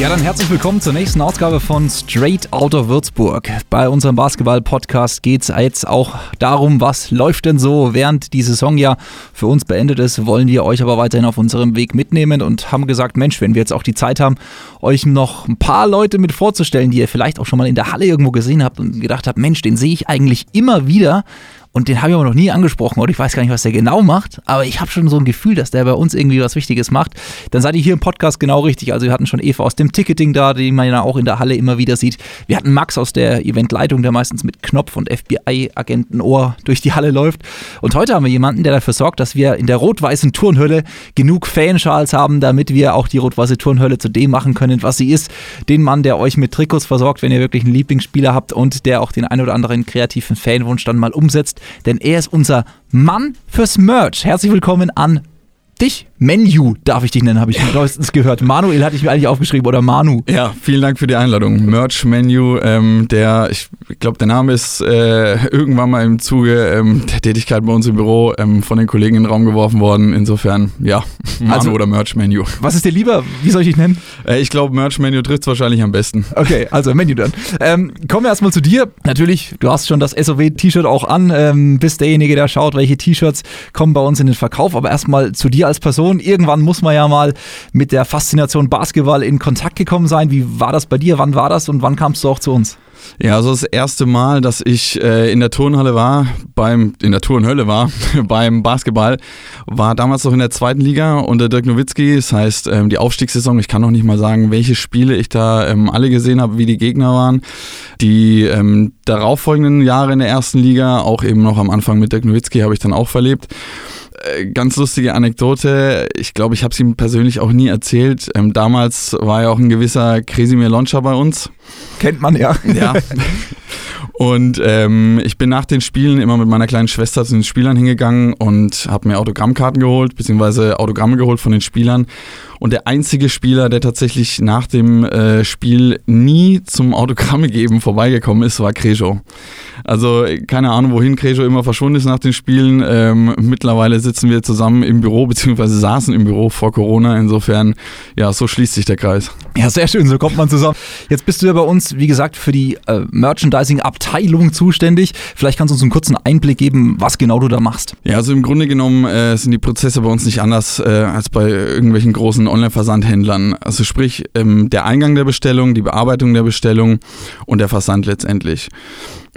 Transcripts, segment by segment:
Ja, dann herzlich willkommen zur nächsten Ausgabe von Straight Outta Würzburg. Bei unserem Basketball-Podcast geht es jetzt auch darum, was läuft denn so, während die Saison ja für uns beendet ist, wollen wir euch aber weiterhin auf unserem Weg mitnehmen und haben gesagt, Mensch, wenn wir jetzt auch die Zeit haben, euch noch ein paar Leute mit vorzustellen, die ihr vielleicht auch schon mal in der Halle irgendwo gesehen habt und gedacht habt, Mensch, den sehe ich eigentlich immer wieder und den habe ich aber noch nie angesprochen oder ich weiß gar nicht, was der genau macht, aber ich habe schon so ein Gefühl, dass der bei uns irgendwie was Wichtiges macht. Dann seid ihr hier im Podcast genau richtig. Also wir hatten schon Eva aus dem Ticketing da, die man ja auch in der Halle immer wieder sieht. Wir hatten Max aus der Eventleitung, der meistens mit Knopf und FBI-Agentenohr durch die Halle läuft. Und heute haben wir jemanden, der dafür sorgt, dass wir in der rot-weißen Turnhölle genug Fanschals haben, damit wir auch die rot-weiße Turnhölle zu dem machen können, was sie ist. Den Mann, der euch mit Trikots versorgt, wenn ihr wirklich einen Lieblingsspieler habt und der auch den ein oder anderen kreativen Fanwunsch dann mal umsetzt denn er ist unser Mann fürs Merch. Herzlich willkommen an dich. Menu darf ich dich nennen, habe ich neuestens gehört. Manuel hatte ich mir eigentlich aufgeschrieben oder Manu. Ja, vielen Dank für die Einladung. Merch Menu, ähm, der, ich glaube, der Name ist äh, irgendwann mal im Zuge ähm, der Tätigkeit bei uns im Büro ähm, von den Kollegen in den Raum geworfen worden. Insofern, ja, Manu also, oder Merch Menu. Was ist dir lieber? Wie soll ich dich nennen? Äh, ich glaube, Merch Menu trifft es wahrscheinlich am besten. Okay, also Menu dann. Ähm, kommen wir erstmal zu dir. Natürlich, du hast schon das SOW-T-Shirt auch an, ähm, bist derjenige, der schaut, welche T-Shirts kommen bei uns in den Verkauf. Aber erstmal zu dir als Person Faszination. Irgendwann muss man ja mal mit der Faszination Basketball in Kontakt gekommen sein. Wie war das bei dir? Wann war das und wann kamst du auch zu uns? Ja, also das erste Mal, dass ich äh, in der Turnhalle war, beim, in der Turnhölle war, beim Basketball, war damals noch in der zweiten Liga unter Dirk Nowitzki. Das heißt, ähm, die Aufstiegssaison, ich kann noch nicht mal sagen, welche Spiele ich da ähm, alle gesehen habe, wie die Gegner waren. Die ähm, darauffolgenden Jahre in der ersten Liga, auch eben noch am Anfang mit Dirk Nowitzki, habe ich dann auch verlebt. Äh, ganz lustige Anekdote. Ich glaube, ich habe es ihm persönlich auch nie erzählt. Ähm, damals war ja auch ein gewisser Kresimir Loncha bei uns. Kennt man ja. Ja. Und ähm, ich bin nach den Spielen immer mit meiner kleinen Schwester zu den Spielern hingegangen und habe mir Autogrammkarten geholt, beziehungsweise Autogramme geholt von den Spielern. Und der einzige Spieler, der tatsächlich nach dem äh, Spiel nie zum Autogramme geben vorbeigekommen ist, war Krejo. Also keine Ahnung, wohin Krejo immer verschwunden ist nach den Spielen. Ähm, mittlerweile sitzen wir zusammen im Büro, beziehungsweise saßen im Büro vor Corona. Insofern, ja, so schließt sich der Kreis. Ja, sehr schön, so kommt man zusammen. Jetzt bist du ja bei uns, wie gesagt, für die äh, Merchandising-Abteilung zuständig. Vielleicht kannst du uns einen kurzen Einblick geben, was genau du da machst. Ja, also im Grunde genommen äh, sind die Prozesse bei uns nicht anders äh, als bei irgendwelchen großen Online-Versandhändlern. Also sprich, ähm, der Eingang der Bestellung, die Bearbeitung der Bestellung und der Versand letztendlich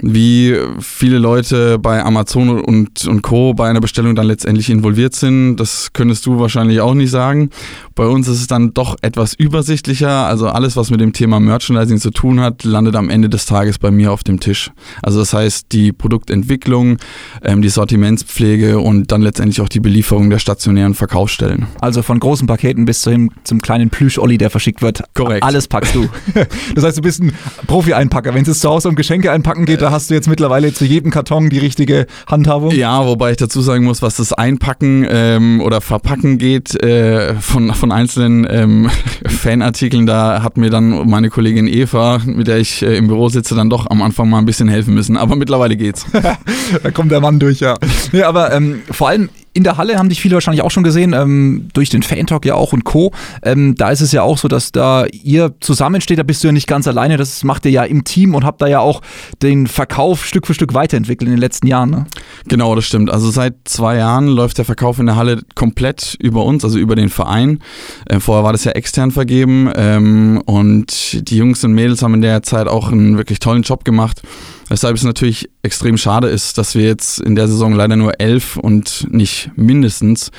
wie viele Leute bei Amazon und, und Co. bei einer Bestellung dann letztendlich involviert sind, das könntest du wahrscheinlich auch nicht sagen. Bei uns ist es dann doch etwas übersichtlicher. Also alles, was mit dem Thema Merchandising zu tun hat, landet am Ende des Tages bei mir auf dem Tisch. Also das heißt, die Produktentwicklung, ähm, die Sortimentspflege und dann letztendlich auch die Belieferung der stationären Verkaufsstellen. Also von großen Paketen bis zum, zum kleinen Plüsch-Olli, der verschickt wird. Korrekt. Alles packst du. das heißt, du bist ein Profi-Einpacker. Wenn es zu Hause um Geschenke einpacken geht, da hast du jetzt mittlerweile zu jedem Karton die richtige Handhabung? Ja, wobei ich dazu sagen muss, was das Einpacken ähm, oder Verpacken geht äh, von, von einzelnen ähm, Fanartikeln, da hat mir dann meine Kollegin Eva, mit der ich äh, im Büro sitze, dann doch am Anfang mal ein bisschen helfen müssen. Aber mittlerweile geht's. da kommt der Mann durch, ja. Nee, aber ähm, vor allem in der Halle haben dich viele wahrscheinlich auch schon gesehen, ähm, durch den Fan-Talk ja auch und Co. Ähm, da ist es ja auch so, dass da ihr zusammensteht, da bist du ja nicht ganz alleine, das macht ihr ja im Team und habt da ja auch den Verkauf Stück für Stück weiterentwickelt in den letzten Jahren. Ne? Genau, das stimmt. Also seit zwei Jahren läuft der Verkauf in der Halle komplett über uns, also über den Verein. Äh, vorher war das ja extern vergeben ähm, und die Jungs und Mädels haben in der Zeit auch einen wirklich tollen Job gemacht. Weshalb es natürlich extrem schade ist, dass wir jetzt in der Saison leider nur elf und nicht mindestens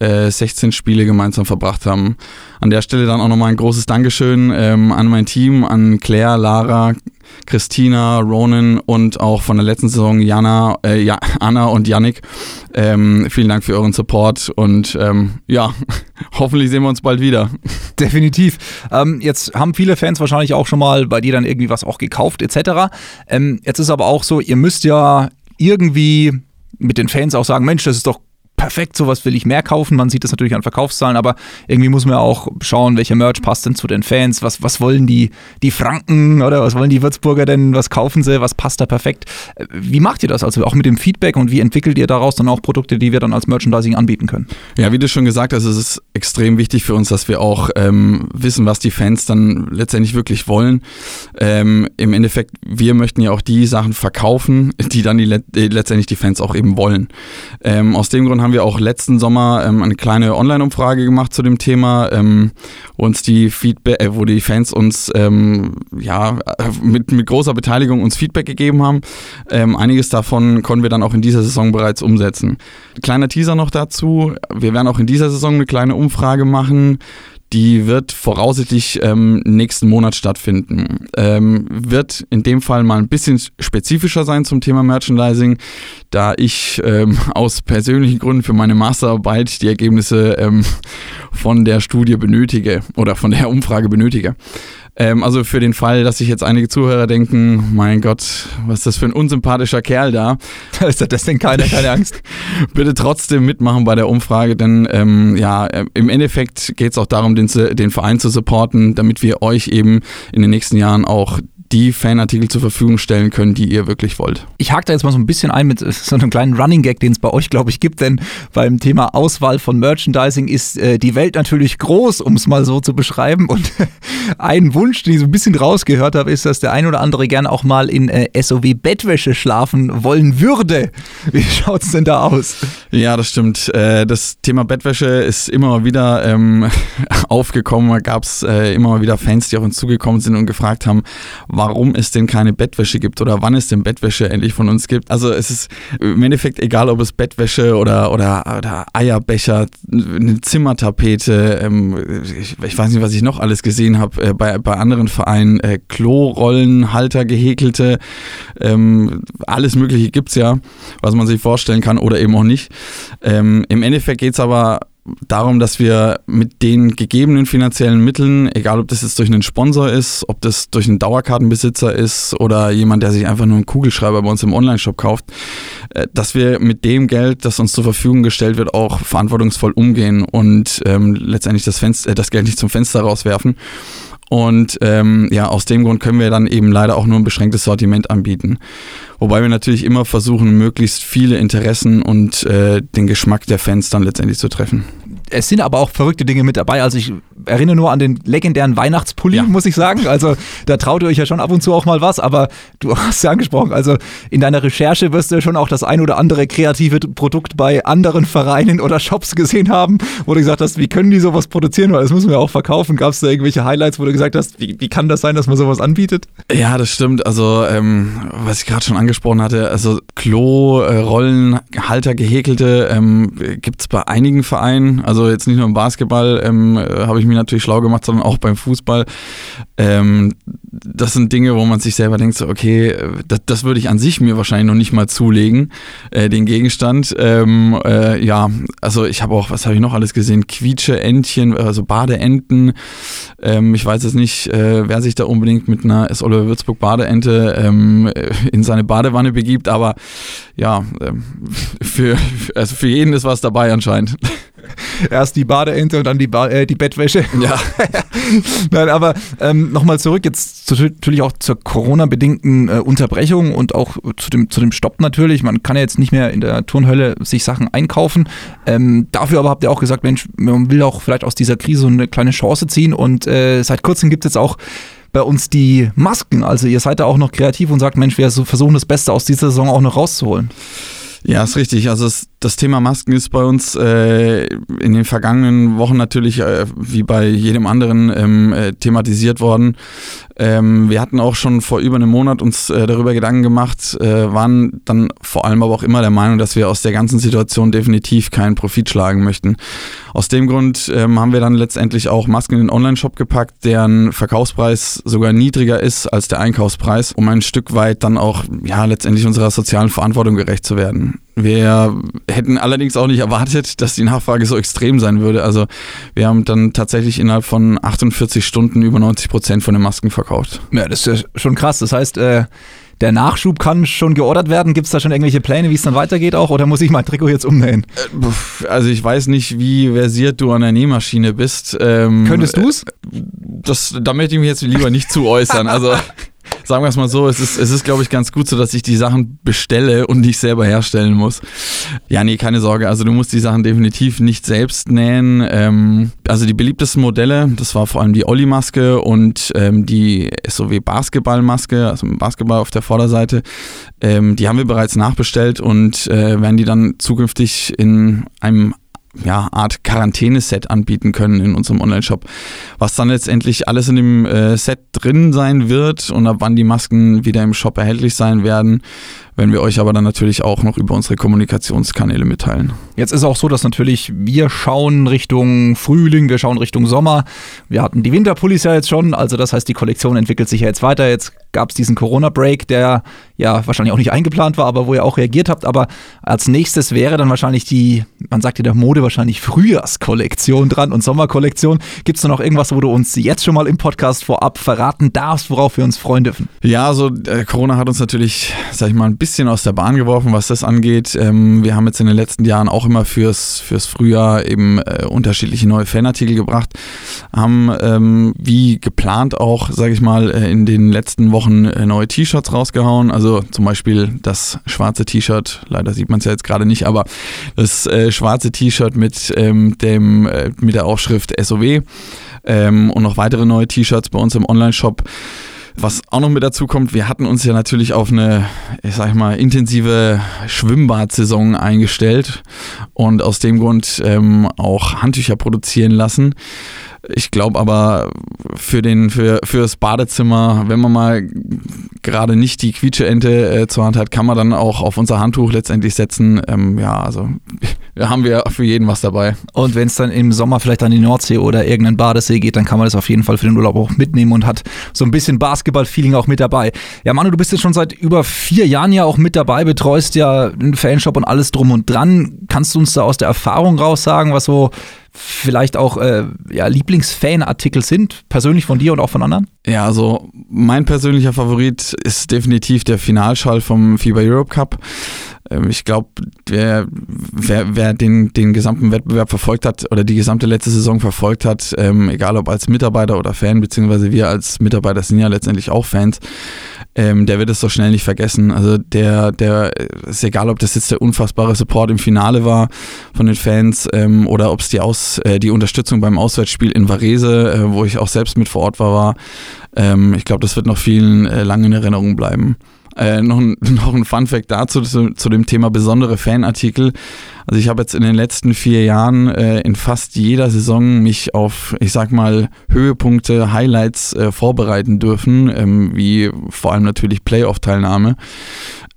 äh, 16 Spiele gemeinsam verbracht haben. An der Stelle dann auch nochmal ein großes Dankeschön ähm, an mein Team, an Claire, Lara, Christina, Ronan und auch von der letzten Saison Jana, äh, ja, Anna und Yannick. Ähm, vielen Dank für euren Support und ähm, ja, hoffentlich sehen wir uns bald wieder. Definitiv. Ähm, jetzt haben viele Fans wahrscheinlich auch schon mal bei dir dann irgendwie was auch gekauft etc. Ähm, jetzt ist aber auch so, ihr müsst ja irgendwie mit den Fans auch sagen, Mensch, das ist doch perfekt, sowas will ich mehr kaufen. Man sieht das natürlich an Verkaufszahlen, aber irgendwie muss man auch schauen, welcher Merch passt denn zu den Fans. Was, was wollen die, die Franken oder was wollen die Würzburger denn? Was kaufen sie? Was passt da perfekt? Äh, wie macht ihr das? Also auch mit dem Feedback und wie entwickelt ihr daraus dann auch Produkte, die wir dann als Merchandising anbieten können? Ja, wie du schon gesagt hast, es ist extrem wichtig für uns, dass wir auch ähm, wissen, was die Fans dann letztendlich wirklich wollen. Ähm, Im Endeffekt, wir möchten ja auch die Sachen verkaufen, die dann die, letztendlich die Fans auch eben wollen. Ähm, aus dem Grund haben wir auch letzten Sommer ähm, eine kleine Online-Umfrage gemacht zu dem Thema, ähm, wo uns die Feedback, äh, wo die Fans uns ähm, ja mit, mit großer Beteiligung uns Feedback gegeben haben. Ähm, einiges davon konnten wir dann auch in dieser Saison bereits umsetzen. Kleiner Teaser noch dazu. Wir werden auch in dieser Saison eine kleine Umfrage machen. Die wird voraussichtlich ähm, nächsten Monat stattfinden. Ähm, wird in dem Fall mal ein bisschen spezifischer sein zum Thema Merchandising, da ich ähm, aus persönlichen Gründen für meine Masterarbeit die Ergebnisse ähm, von der Studie benötige oder von der Umfrage benötige. Ähm, also für den Fall, dass sich jetzt einige Zuhörer denken, mein Gott, was ist das für ein unsympathischer Kerl da? ist das denn keiner, keine Angst? Bitte trotzdem mitmachen bei der Umfrage, denn ähm, ja, äh, im Endeffekt geht es auch darum, den, den Verein zu supporten, damit wir euch eben in den nächsten Jahren auch die Fanartikel zur Verfügung stellen können, die ihr wirklich wollt. Ich hake da jetzt mal so ein bisschen ein mit so einem kleinen Running Gag, den es bei euch, glaube ich, gibt, denn beim Thema Auswahl von Merchandising ist äh, die Welt natürlich groß, um es mal so zu beschreiben. Und ein Wunsch, den ich so ein bisschen rausgehört habe, ist, dass der ein oder andere gerne auch mal in äh, SOW Bettwäsche schlafen wollen würde. Wie schaut es denn da aus? Ja, das stimmt. Äh, das Thema Bettwäsche ist immer mal wieder ähm, aufgekommen. Da gab es äh, immer mal wieder Fans, die auf uns zugekommen sind und gefragt haben, warum es denn keine Bettwäsche gibt oder wann es denn Bettwäsche endlich von uns gibt. Also es ist im Endeffekt egal, ob es Bettwäsche oder, oder, oder Eierbecher, eine Zimmertapete, ähm, ich, ich, weiß nicht, was ich noch alles gesehen habe äh, bei, bei anderen Vereinen, äh, Klorollen, Halter, gehäkelte, ähm, alles Mögliche gibt es ja, was man sich vorstellen kann oder eben auch nicht. Ähm, Im Endeffekt geht es aber darum, dass wir mit den gegebenen finanziellen Mitteln, egal ob das jetzt durch einen Sponsor ist, ob das durch einen Dauerkartenbesitzer ist oder jemand, der sich einfach nur einen Kugelschreiber bei uns im Onlineshop kauft, äh, dass wir mit dem Geld, das uns zur Verfügung gestellt wird, auch verantwortungsvoll umgehen und ähm, letztendlich das, Fenster, äh, das Geld nicht zum Fenster rauswerfen. Und ähm, ja, aus dem Grund können wir dann eben leider auch nur ein beschränktes Sortiment anbieten. Wobei wir natürlich immer versuchen, möglichst viele Interessen und äh, den Geschmack der Fans dann letztendlich zu treffen. Es sind aber auch verrückte Dinge mit dabei. Also ich erinnere nur an den legendären Weihnachtspulli, ja. muss ich sagen. Also da traut ihr euch ja schon ab und zu auch mal was, aber du hast ja angesprochen, also in deiner Recherche wirst du schon auch das ein oder andere kreative Produkt bei anderen Vereinen oder Shops gesehen haben, wo du gesagt hast, wie können die sowas produzieren, weil das müssen wir auch verkaufen. Gab es da irgendwelche Highlights, wo du gesagt hast, wie, wie kann das sein, dass man sowas anbietet? Ja, das stimmt. Also ähm, was ich gerade schon angesprochen hatte, also Klo, äh, Rollen, Halter, gehäkelte ähm, gibt es bei einigen Vereinen, also jetzt nicht nur im Basketball, ähm, äh, habe ich mir natürlich schlau gemacht, sondern auch beim Fußball. Ähm, das sind Dinge, wo man sich selber denkt, so, okay, das, das würde ich an sich mir wahrscheinlich noch nicht mal zulegen, äh, den Gegenstand. Ähm, äh, ja, also ich habe auch, was habe ich noch alles gesehen? Quietsche Entchen, also Badeenten. Ähm, ich weiß jetzt nicht, äh, wer sich da unbedingt mit einer S. Oliver Würzburg Badeente ähm, in seine Badewanne begibt, aber ja, ähm, für, also für jeden ist was dabei anscheinend. Erst die Badeente und dann die, ba äh, die Bettwäsche. Ja. Nein, aber ähm, nochmal zurück jetzt zu, natürlich auch zur Corona-bedingten äh, Unterbrechung und auch zu dem, zu dem Stopp natürlich. Man kann ja jetzt nicht mehr in der Turnhölle sich Sachen einkaufen. Ähm, dafür aber habt ihr auch gesagt, Mensch, man will auch vielleicht aus dieser Krise so eine kleine Chance ziehen und äh, seit kurzem gibt es jetzt auch bei uns die Masken. Also ihr seid da auch noch kreativ und sagt, Mensch, wir versuchen das Beste aus dieser Saison auch noch rauszuholen. Ja, ist richtig. Also es, das Thema Masken ist bei uns äh, in den vergangenen Wochen natürlich äh, wie bei jedem anderen ähm, äh, thematisiert worden. Ähm, wir hatten auch schon vor über einem Monat uns äh, darüber Gedanken gemacht, äh, waren dann vor allem aber auch immer der Meinung, dass wir aus der ganzen Situation definitiv keinen Profit schlagen möchten. Aus dem Grund ähm, haben wir dann letztendlich auch Masken in den Online-Shop gepackt, deren Verkaufspreis sogar niedriger ist als der Einkaufspreis, um ein Stück weit dann auch ja letztendlich unserer sozialen Verantwortung gerecht zu werden. Wir hätten allerdings auch nicht erwartet, dass die Nachfrage so extrem sein würde. Also wir haben dann tatsächlich innerhalb von 48 Stunden über 90 Prozent von den Masken verkauft. Ja, das ist ja schon krass. Das heißt, äh, der Nachschub kann schon geordert werden. Gibt es da schon irgendwelche Pläne, wie es dann weitergeht auch? Oder muss ich mein Trikot jetzt umnähen? Äh, also ich weiß nicht, wie versiert du an der Nähmaschine bist. Ähm, Könntest du es? Da möchte ich mich jetzt lieber nicht zu äußern. Also sagen wir es mal so, es ist, es ist glaube ich, ganz gut so, dass ich die Sachen bestelle und nicht selber herstellen muss. Ja, nee, keine Sorge. Also du musst die Sachen definitiv nicht selbst nähen. Ähm, also die beliebtesten Modelle, das war vor allem die Olli-Maske und ähm, die SOW Basketball-Maske, also Basketball auf der Vorderseite. Ähm, die haben wir bereits nachbestellt und äh, werden die dann zukünftig in einem ja, Art Quarantäneset anbieten können in unserem Online-Shop. Was dann letztendlich alles in dem äh, Set drin sein wird und ab wann die Masken wieder im Shop erhältlich sein werden, werden wir euch aber dann natürlich auch noch über unsere Kommunikationskanäle mitteilen. Jetzt ist auch so, dass natürlich wir schauen Richtung Frühling, wir schauen Richtung Sommer. Wir hatten die Winterpullis ja jetzt schon, also das heißt, die Kollektion entwickelt sich ja jetzt weiter. Jetzt gab es diesen Corona-Break, der ja wahrscheinlich auch nicht eingeplant war, aber wo ihr auch reagiert habt. Aber als nächstes wäre dann wahrscheinlich die, man sagt ja der Mode wahrscheinlich Frühjahrskollektion dran und Sommerkollektion. Gibt es noch irgendwas, wo du uns jetzt schon mal im Podcast vorab verraten darfst, worauf wir uns freuen dürfen? Ja, also äh, Corona hat uns natürlich, sag ich mal, ein bisschen aus der Bahn geworfen, was das angeht. Ähm, wir haben jetzt in den letzten Jahren auch immer fürs, fürs Frühjahr eben äh, unterschiedliche neue Fanartikel gebracht, haben ähm, wie geplant auch, sage ich mal, äh, in den letzten Wochen äh, neue T-Shirts rausgehauen. Also zum Beispiel das schwarze T-Shirt, leider sieht man es ja jetzt gerade nicht, aber das äh, schwarze T-Shirt mit, ähm, dem, äh, mit der Aufschrift SOW ähm, und noch weitere neue T-Shirts bei uns im Online-Shop. Was auch noch mit dazu kommt, wir hatten uns ja natürlich auf eine, ich sag mal, intensive Schwimmbadsaison eingestellt und aus dem Grund ähm, auch Handtücher produzieren lassen. Ich glaube aber für, den, für, für das Badezimmer, wenn man mal gerade nicht die Quietscheente äh, zur Hand hat, kann man dann auch auf unser Handtuch letztendlich setzen. Ähm, ja, also haben wir für jeden was dabei. Und wenn es dann im Sommer vielleicht an die Nordsee oder irgendeinen Badesee geht, dann kann man das auf jeden Fall für den Urlaub auch mitnehmen und hat so ein bisschen Basketball-Feeling auch mit dabei. Ja, Manu, du bist jetzt schon seit über vier Jahren ja auch mit dabei, betreust ja einen Fanshop und alles drum und dran. Kannst du uns da aus der Erfahrung raus sagen, was so vielleicht auch äh, ja, Lieblingsfanartikel sind, persönlich von dir und auch von anderen? Ja, also mein persönlicher Favorit ist definitiv der Finalschall vom FIBA Europe Cup. Ähm, ich glaube, wer, wer, wer den, den gesamten Wettbewerb verfolgt hat oder die gesamte letzte Saison verfolgt hat, ähm, egal ob als Mitarbeiter oder Fan, beziehungsweise wir als Mitarbeiter sind ja letztendlich auch Fans, ähm, der wird es so schnell nicht vergessen. Also der, der ist egal, ob das jetzt der unfassbare Support im Finale war von den Fans ähm, oder ob es die, äh, die Unterstützung beim Auswärtsspiel in Varese, äh, wo ich auch selbst mit vor Ort war, war. Ähm, ich glaube, das wird noch vielen äh, lange in Erinnerung bleiben. Äh, noch, ein, noch ein Fun Fact dazu, zu, zu, dem Thema besondere Fanartikel. Also ich habe jetzt in den letzten vier Jahren äh, in fast jeder Saison mich auf, ich sag mal, Höhepunkte, Highlights äh, vorbereiten dürfen, ähm, wie vor allem natürlich Playoff-Teilnahme.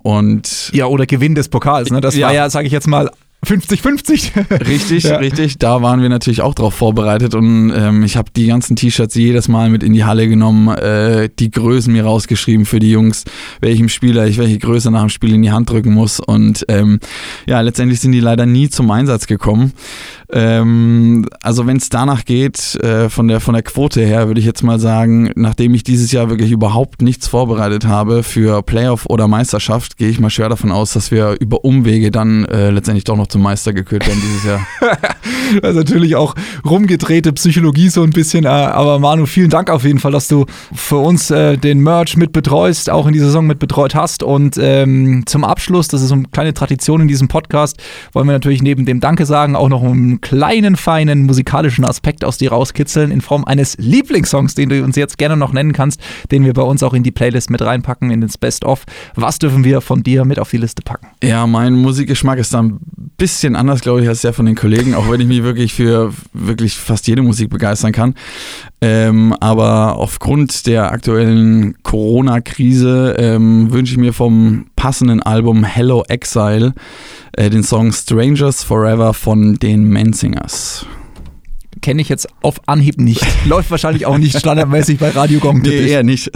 Und ja, oder Gewinn des Pokals. Ne? Das ja. war ja, sage ich jetzt mal, 50-50. richtig, ja. richtig. Da waren wir natürlich auch drauf vorbereitet und ähm, ich habe die ganzen T-Shirts jedes Mal mit in die Halle genommen, äh, die Größen mir rausgeschrieben für die Jungs, welchem Spieler ich welche Größe nach dem Spiel in die Hand drücken muss und ähm, ja, letztendlich sind die leider nie zum Einsatz gekommen. Ähm, also wenn es danach geht, äh, von, der, von der Quote her, würde ich jetzt mal sagen, nachdem ich dieses Jahr wirklich überhaupt nichts vorbereitet habe für Playoff oder Meisterschaft, gehe ich mal schwer davon aus, dass wir über Umwege dann äh, letztendlich doch noch zum Meister gekürt werden dieses Jahr. das ist natürlich auch rumgedrehte Psychologie so ein bisschen, äh, aber Manu, vielen Dank auf jeden Fall, dass du für uns äh, den Merch mit betreust, auch in dieser Saison mit betreut hast und ähm, zum Abschluss, das ist so eine kleine Tradition in diesem Podcast, wollen wir natürlich neben dem Danke sagen auch noch um kleinen, feinen musikalischen Aspekt aus dir rauskitzeln in Form eines Lieblingssongs, den du uns jetzt gerne noch nennen kannst, den wir bei uns auch in die Playlist mit reinpacken, in das Best-of. Was dürfen wir von dir mit auf die Liste packen? Ja, mein Musikgeschmack ist da ein bisschen anders, glaube ich, als der von den Kollegen, auch wenn ich mich wirklich für wirklich fast jede Musik begeistern kann. Ähm, aber aufgrund der aktuellen Corona-Krise ähm, wünsche ich mir vom passenden Album Hello Exile äh, den Song Strangers Forever von den Menzingers kenne ich jetzt auf Anhieb nicht. Läuft wahrscheinlich auch nicht standardmäßig bei Radio Gong. Nee, eher nicht.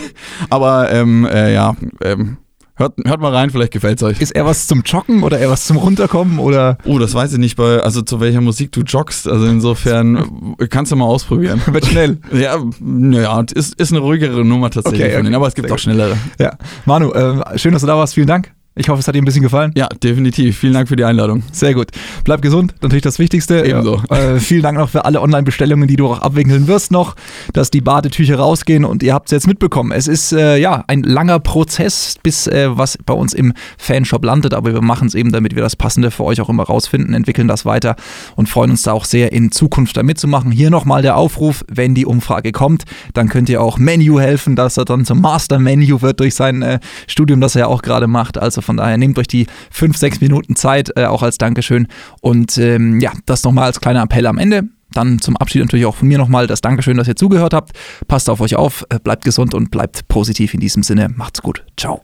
Aber ähm, äh, ja, ähm, Hört, hört mal rein, vielleicht gefällt es euch. Ist er was zum Joggen oder eher was zum Runterkommen oder? Oh, das weiß ich nicht, bei, also zu welcher Musik du joggst. Also insofern kannst du mal ausprobieren. Wird schnell. Ja, naja, ist, ist eine ruhigere Nummer tatsächlich Okay, von okay. denen, aber es gibt Sehr auch schnellere. Ja. Manu, äh, schön, dass du da warst. Vielen Dank. Ich hoffe, es hat dir ein bisschen gefallen. Ja, definitiv. Vielen Dank für die Einladung. Sehr gut. Bleib gesund, natürlich das Wichtigste. Ebenso. Äh, vielen Dank noch für alle Online-Bestellungen, die du auch abwickeln wirst noch, dass die Badetücher rausgehen und ihr habt es jetzt mitbekommen. Es ist äh, ja ein langer Prozess, bis äh, was bei uns im Fanshop landet, aber wir machen es eben, damit wir das Passende für euch auch immer rausfinden, entwickeln das weiter und freuen uns da auch sehr in Zukunft da mitzumachen. Hier nochmal der Aufruf, wenn die Umfrage kommt, dann könnt ihr auch Menu helfen, dass er dann zum Master-Menu wird durch sein äh, Studium, das er ja auch gerade macht. Also von daher nehmt euch die fünf, sechs Minuten Zeit, äh, auch als Dankeschön. Und ähm, ja, das nochmal als kleiner Appell am Ende. Dann zum Abschied natürlich auch von mir nochmal das Dankeschön, dass ihr zugehört habt. Passt auf euch auf, äh, bleibt gesund und bleibt positiv in diesem Sinne. Macht's gut. Ciao.